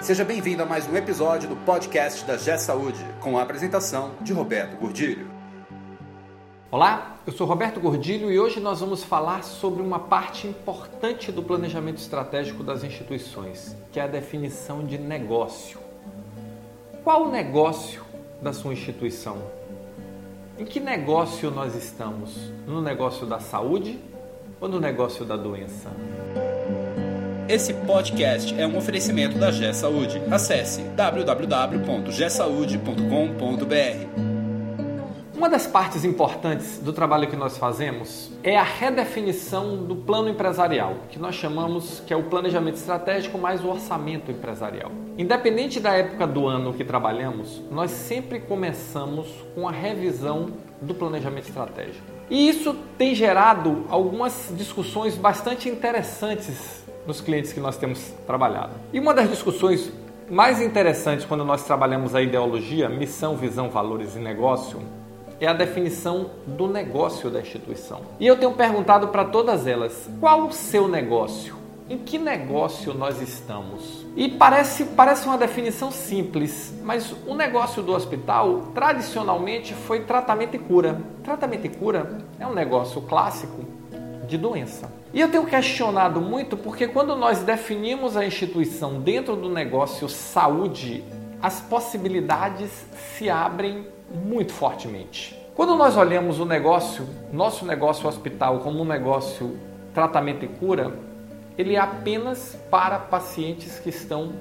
Seja bem-vindo a mais um episódio do podcast da G Saúde, com a apresentação de Roberto Gordilho. Olá, eu sou Roberto Gordilho e hoje nós vamos falar sobre uma parte importante do planejamento estratégico das instituições, que é a definição de negócio. Qual o negócio da sua instituição? Em que negócio nós estamos? No negócio da saúde ou no negócio da doença? Esse podcast é um oferecimento da G Saúde. Acesse www.gsaude.com.br. Uma das partes importantes do trabalho que nós fazemos é a redefinição do plano empresarial, que nós chamamos que é o planejamento estratégico mais o orçamento empresarial. Independente da época do ano que trabalhamos, nós sempre começamos com a revisão do planejamento estratégico. E isso tem gerado algumas discussões bastante interessantes nos clientes que nós temos trabalhado. E uma das discussões mais interessantes quando nós trabalhamos a ideologia, missão, visão, valores e negócio, é a definição do negócio da instituição. E eu tenho perguntado para todas elas: qual o seu negócio? Em que negócio nós estamos? E parece, parece uma definição simples, mas o negócio do hospital tradicionalmente foi tratamento e cura. Tratamento e cura é um negócio clássico de doença. E eu tenho questionado muito porque quando nós definimos a instituição dentro do negócio saúde, as possibilidades se abrem muito fortemente. Quando nós olhamos o negócio, nosso negócio hospital, como um negócio tratamento e cura, ele é apenas para pacientes que estão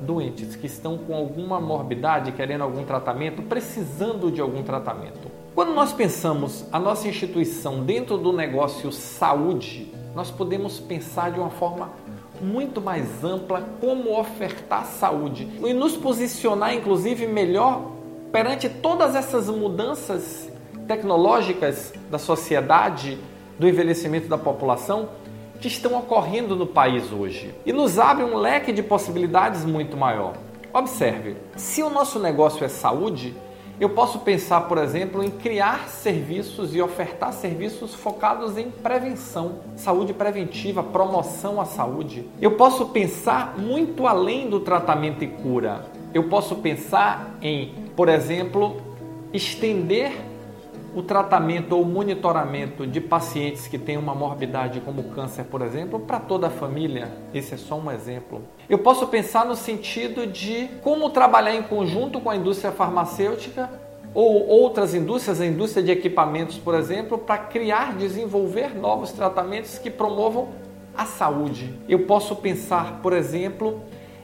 doentes, que estão com alguma morbidade, querendo algum tratamento, precisando de algum tratamento. Quando nós pensamos a nossa instituição dentro do negócio saúde, nós podemos pensar de uma forma muito mais ampla como ofertar saúde e nos posicionar, inclusive, melhor perante todas essas mudanças tecnológicas da sociedade, do envelhecimento da população que estão ocorrendo no país hoje e nos abre um leque de possibilidades muito maior. Observe, se o nosso negócio é saúde, eu posso pensar, por exemplo, em criar serviços e ofertar serviços focados em prevenção, saúde preventiva, promoção à saúde. Eu posso pensar muito além do tratamento e cura. Eu posso pensar em, por exemplo, estender o tratamento ou monitoramento de pacientes que têm uma morbidade como câncer, por exemplo, para toda a família. Esse é só um exemplo. Eu posso pensar no sentido de como trabalhar em conjunto com a indústria farmacêutica ou outras indústrias, a indústria de equipamentos, por exemplo, para criar, desenvolver novos tratamentos que promovam a saúde. Eu posso pensar, por exemplo,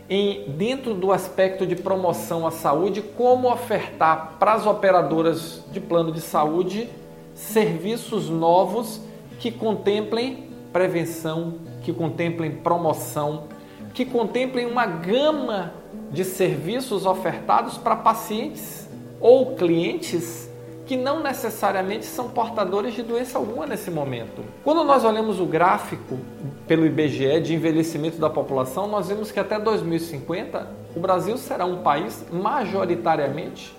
em dentro do aspecto de promoção à saúde, como ofertar para as operadoras de plano de saúde serviços novos que contemplem prevenção, que contemplem promoção, que contemplem uma gama de serviços ofertados para pacientes ou clientes que não necessariamente são portadores de doença alguma nesse momento. Quando nós olhamos o gráfico pelo IBGE de envelhecimento da população, nós vemos que até 2050 o Brasil será um país majoritariamente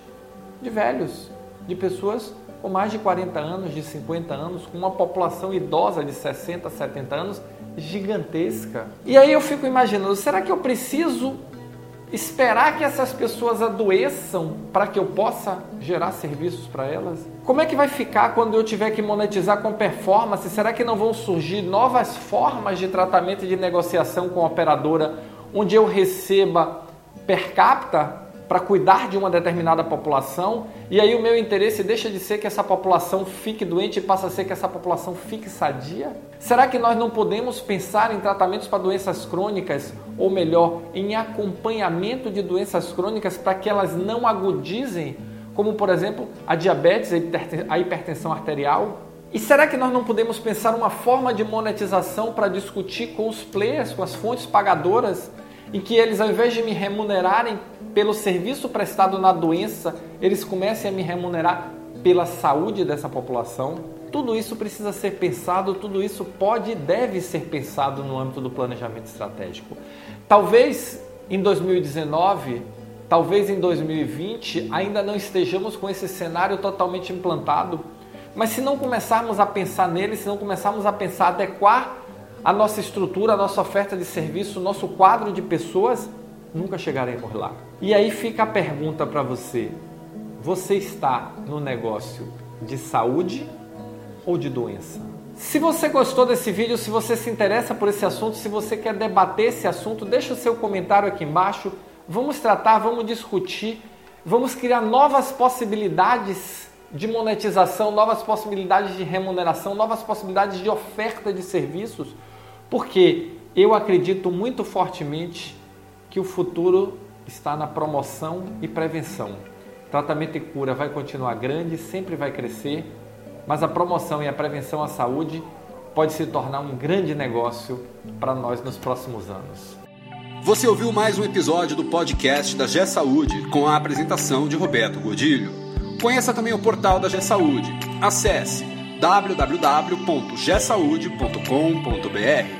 de velhos, de pessoas com mais de 40 anos, de 50 anos, com uma população idosa de 60, 70 anos gigantesca. E aí eu fico imaginando, será que eu preciso esperar que essas pessoas adoeçam para que eu possa gerar serviços para elas? Como é que vai ficar quando eu tiver que monetizar com performance? Será que não vão surgir novas formas de tratamento e de negociação com a operadora onde eu receba per capita para cuidar de uma determinada população e aí o meu interesse deixa de ser que essa população fique doente e passa a ser que essa população fique sadia? Será que nós não podemos pensar em tratamentos para doenças crônicas ou melhor, em acompanhamento de doenças crônicas para que elas não agudizem, como por exemplo a diabetes, a hipertensão arterial? E será que nós não podemos pensar uma forma de monetização para discutir com os players, com as fontes pagadoras, em que eles, ao invés de me remunerarem pelo serviço prestado na doença, eles comecem a me remunerar pela saúde dessa população. Tudo isso precisa ser pensado, tudo isso pode e deve ser pensado no âmbito do planejamento estratégico. Talvez em 2019, talvez em 2020, ainda não estejamos com esse cenário totalmente implantado, mas se não começarmos a pensar nele, se não começarmos a pensar adequar a nossa estrutura, a nossa oferta de serviço, o nosso quadro de pessoas, nunca chegaremos lá. E aí fica a pergunta para você: você está no negócio de saúde ou de doença? Se você gostou desse vídeo, se você se interessa por esse assunto, se você quer debater esse assunto, deixa o seu comentário aqui embaixo. Vamos tratar, vamos discutir, vamos criar novas possibilidades de monetização, novas possibilidades de remuneração, novas possibilidades de oferta de serviços, porque eu acredito muito fortemente que o futuro está na promoção e prevenção. Tratamento e cura vai continuar grande, sempre vai crescer, mas a promoção e a prevenção à saúde pode se tornar um grande negócio para nós nos próximos anos. Você ouviu mais um episódio do podcast da G Saúde com a apresentação de Roberto Godilho. Conheça também o portal da G Saúde. Acesse www.gsaude.com.br.